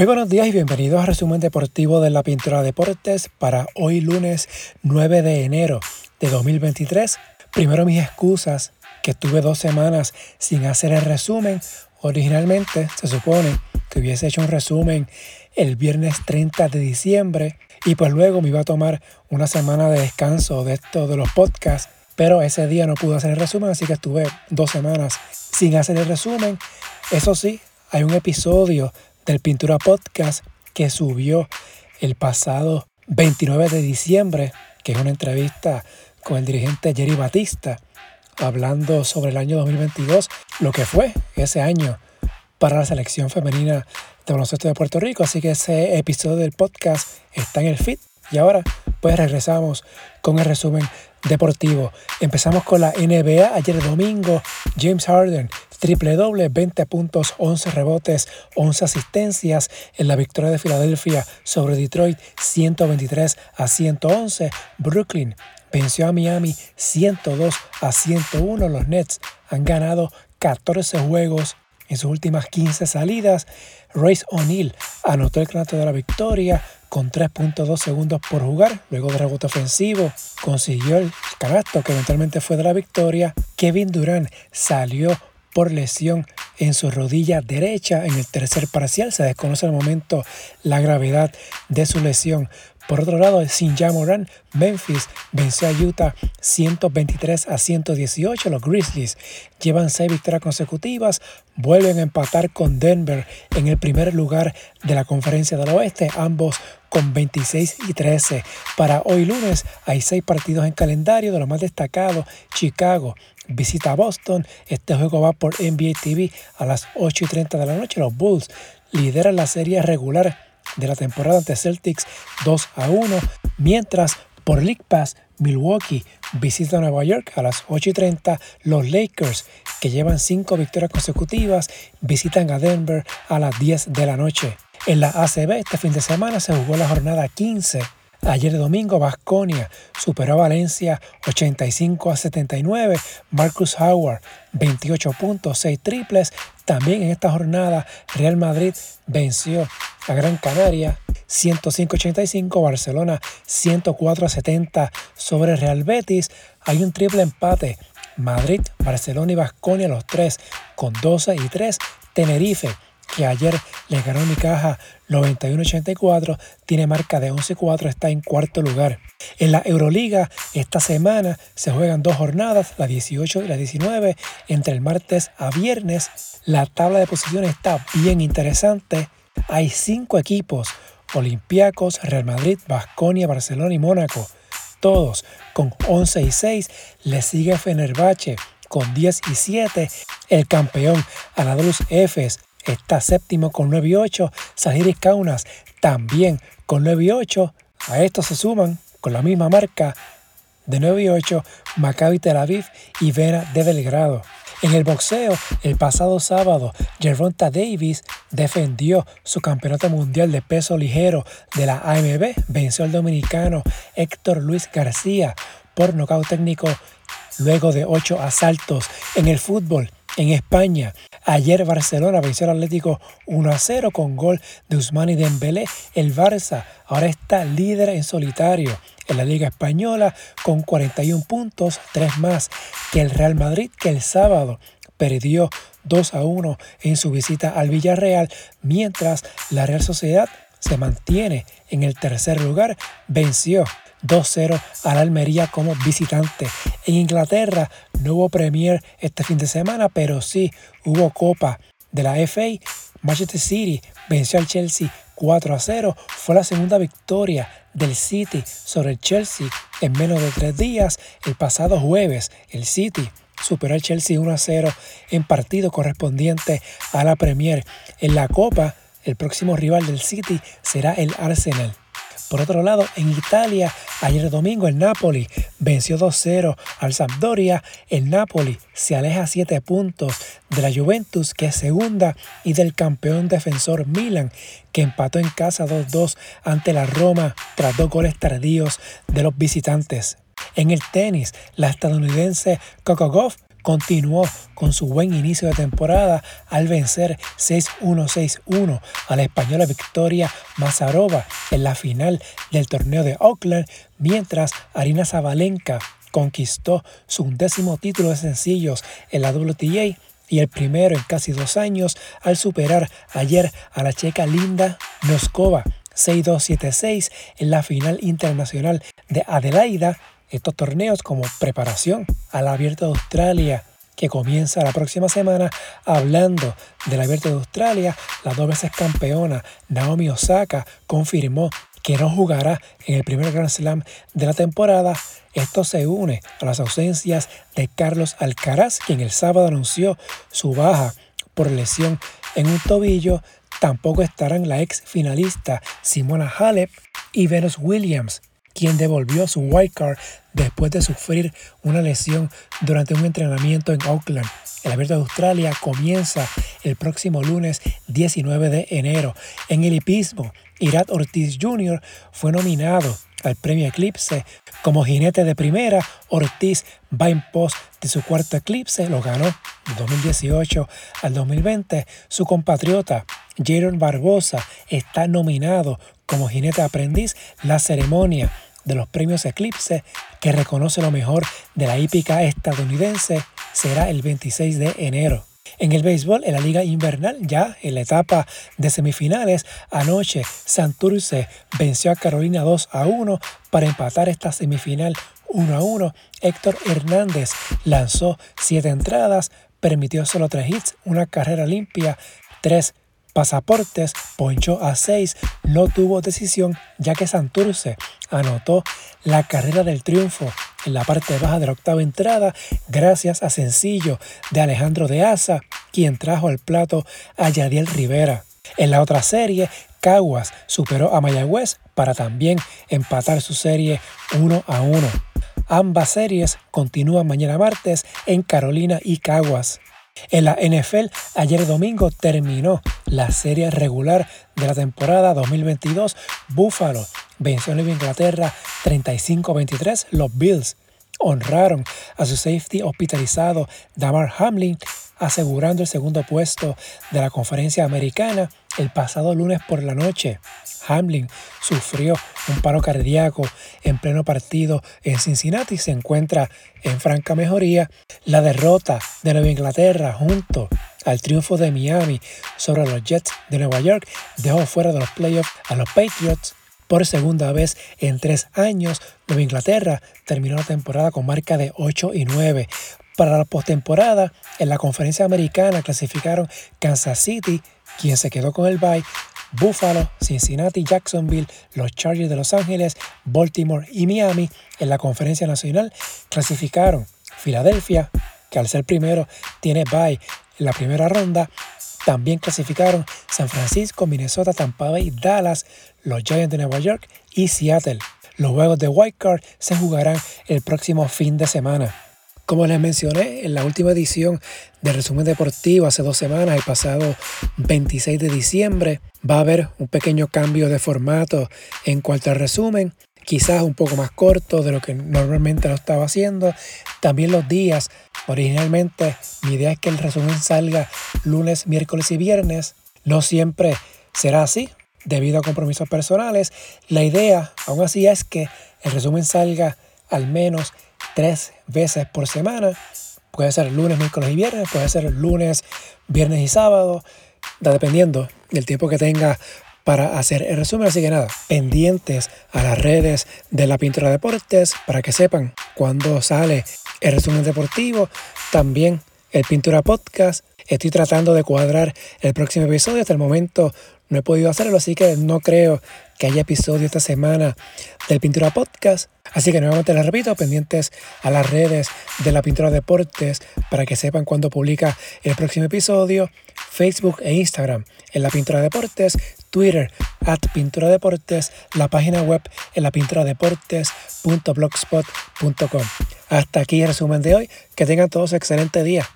Muy buenos días y bienvenidos a Resumen Deportivo de la Pintura Deportes para hoy lunes 9 de enero de 2023. Primero mis excusas, que estuve dos semanas sin hacer el resumen. Originalmente se supone que hubiese hecho un resumen el viernes 30 de diciembre y pues luego me iba a tomar una semana de descanso de esto de los podcasts, pero ese día no pude hacer el resumen, así que estuve dos semanas sin hacer el resumen. Eso sí, hay un episodio del Pintura Podcast que subió el pasado 29 de diciembre, que es una entrevista con el dirigente Jerry Batista, hablando sobre el año 2022, lo que fue ese año para la selección femenina de baloncesto de Puerto Rico. Así que ese episodio del podcast está en el feed. Y ahora pues regresamos con el resumen deportivo. Empezamos con la NBA. Ayer domingo, James Harden triple doble, 20 puntos, 11 rebotes, 11 asistencias en la victoria de Filadelfia sobre Detroit 123 a 111. Brooklyn venció a Miami 102 a 101. Los Nets han ganado 14 juegos en sus últimas 15 salidas. Royce O'Neal anotó el canasto de la victoria con 3.2 segundos por jugar. Luego de rebote ofensivo, consiguió el canasto que eventualmente fue de la victoria. Kevin Durant salió por lesión en su rodilla derecha en el tercer parcial. Se desconoce al momento la gravedad de su lesión. Por otro lado, sin Moran, Memphis venció a Utah 123 a 118. Los Grizzlies llevan seis victorias consecutivas, vuelven a empatar con Denver en el primer lugar de la conferencia del oeste, ambos con 26 y 13. Para hoy lunes hay seis partidos en calendario, de los más destacados, Chicago visita a Boston. Este juego va por NBA TV a las 8 y 30 de la noche. Los Bulls lideran la serie regular de la temporada ante Celtics 2 a 1, mientras por League Pass Milwaukee visita a Nueva York a las 8 y 30. Los Lakers, que llevan 5 victorias consecutivas, visitan a Denver a las 10 de la noche. En la ACB este fin de semana se jugó la jornada 15 Ayer domingo, Vasconia superó a Valencia 85 a 79. Marcus Howard, 28 puntos, 6 triples. También en esta jornada, Real Madrid venció a Gran Canaria 105-85, Barcelona 104 a 70 sobre Real Betis. Hay un triple empate. Madrid, Barcelona y Vasconia, los tres con 12 y 3. Tenerife que ayer le ganó mi caja 91-84, tiene marca de 11-4, está en cuarto lugar. En la Euroliga, esta semana se juegan dos jornadas, la 18 y la 19, entre el martes a viernes. La tabla de posiciones está bien interesante. Hay cinco equipos, Olympiacos, Real Madrid, Basconia, Barcelona y Mónaco, todos con 11 y 6. Le sigue Fenerbahce con 10 y 7. El campeón Anadolu Efes está séptimo con 9 y 8. Sahiris Kaunas también con 9 y 8. A estos se suman con la misma marca de 9 y 8 Maccabi Tel Aviv y Vera de Belgrado. En el boxeo, el pasado sábado, Gervonta Davis defendió su campeonato mundial de peso ligero de la AMB, venció al dominicano Héctor Luis García por nocaut técnico luego de ocho asaltos. En el fútbol, en España, Ayer Barcelona venció al Atlético 1 a 0 con gol de Usmani Dembélé. El Barça ahora está líder en solitario en la Liga Española con 41 puntos, 3 más que el Real Madrid que el sábado perdió 2 a 1 en su visita al Villarreal, mientras la Real Sociedad se mantiene en el tercer lugar, venció 2-0 al Almería como visitante. En Inglaterra no hubo Premier este fin de semana, pero sí hubo Copa de la FA. Manchester City venció al Chelsea 4 0. Fue la segunda victoria del City sobre el Chelsea en menos de tres días. El pasado jueves, el City superó al Chelsea 1 0 en partido correspondiente a la Premier. En la Copa, el próximo rival del City será el Arsenal. Por otro lado, en Italia, ayer domingo el Napoli venció 2-0 al Sampdoria. El Napoli se aleja 7 puntos de la Juventus, que es segunda, y del campeón defensor Milan, que empató en casa 2-2 ante la Roma tras dos goles tardíos de los visitantes. En el tenis, la estadounidense Coco Goff continuó con su buen inicio de temporada al vencer 6-1-6-1 a la española Victoria Mazarova en la final del torneo de Auckland, mientras Arina Zabalenka conquistó su undécimo título de sencillos en la WTA y el primero en casi dos años al superar ayer a la checa Linda Noskova 6-2-7-6 en la final internacional de Adelaida. Estos torneos como preparación al Abierto de Australia que comienza la próxima semana. Hablando del Abierto de Australia, la dos veces campeona Naomi Osaka confirmó que no jugará en el primer Grand Slam de la temporada. Esto se une a las ausencias de Carlos Alcaraz, quien el sábado anunció su baja por lesión en un tobillo. Tampoco estarán la ex finalista Simona Halep y Venus Williams, quien devolvió su wildcard después de sufrir una lesión durante un entrenamiento en Auckland. El Abierto de Australia comienza el próximo lunes 19 de enero. En el hipismo, Irat Ortiz Jr. fue nominado al premio Eclipse como jinete de primera. Ortiz va en pos de su cuarto Eclipse, lo ganó de 2018 al 2020. Su compatriota Jaron Barbosa está nominado como jinete aprendiz. La ceremonia de los premios Eclipse, que reconoce lo mejor de la hípica estadounidense, será el 26 de enero. En el béisbol, en la liga invernal, ya en la etapa de semifinales, anoche Santurce venció a Carolina 2 a 1 para empatar esta semifinal 1 a 1. Héctor Hernández lanzó 7 entradas, permitió solo 3 hits, una carrera limpia, 3 pasaportes, ponchó a 6, no tuvo decisión ya que Santurce anotó la carrera del triunfo en la parte baja de la octava entrada gracias a sencillo de Alejandro de Asa, quien trajo al plato a Yadiel Rivera. En la otra serie, Caguas superó a Mayagüez para también empatar su serie 1 a 1. Ambas series continúan mañana martes en Carolina y Caguas. En la NFL, ayer domingo terminó la serie regular de la temporada 2022. Buffalo venció a Inglaterra 35-23. Los Bills honraron a su safety hospitalizado Damar Hamlin, asegurando el segundo puesto de la conferencia americana el pasado lunes por la noche. Hamlin sufrió un paro cardíaco en pleno partido en Cincinnati y se encuentra en franca mejoría. La derrota de Nueva Inglaterra junto al triunfo de Miami sobre los Jets de Nueva York dejó fuera de los playoffs a los Patriots por segunda vez en tres años. Nueva Inglaterra terminó la temporada con marca de 8 y 9. Para la postemporada, en la conferencia americana clasificaron Kansas City, quien se quedó con el bye, Buffalo, Cincinnati, Jacksonville, los Chargers de Los Ángeles, Baltimore y Miami en la conferencia nacional clasificaron Filadelfia, que al ser primero tiene bye en la primera ronda. También clasificaron San Francisco, Minnesota, Tampa Bay, Dallas, los Giants de Nueva York y Seattle. Los juegos de White Card se jugarán el próximo fin de semana. Como les mencioné en la última edición del resumen deportivo hace dos semanas, el pasado 26 de diciembre, va a haber un pequeño cambio de formato en cuanto al resumen, quizás un poco más corto de lo que normalmente lo estaba haciendo. También los días, originalmente mi idea es que el resumen salga lunes, miércoles y viernes. No siempre será así debido a compromisos personales. La idea, aún así, es que el resumen salga al menos tres veces por semana. Puede ser lunes, miércoles y viernes, puede ser lunes, viernes y sábado, dependiendo del tiempo que tenga para hacer el resumen. Así que nada, pendientes a las redes de la Pintura Deportes para que sepan cuándo sale el resumen deportivo. También el Pintura Podcast. Estoy tratando de cuadrar el próximo episodio. Hasta el momento no he podido hacerlo, así que no creo que haya episodio esta semana del Pintura Podcast. Así que nuevamente les repito, pendientes a las redes de la Pintura Deportes para que sepan cuándo publica el próximo episodio. Facebook e Instagram en la Pintura Deportes, Twitter at Pintura Deportes, la página web en la pintura deportes.blogspot.com. Hasta aquí el resumen de hoy. Que tengan todos excelente día.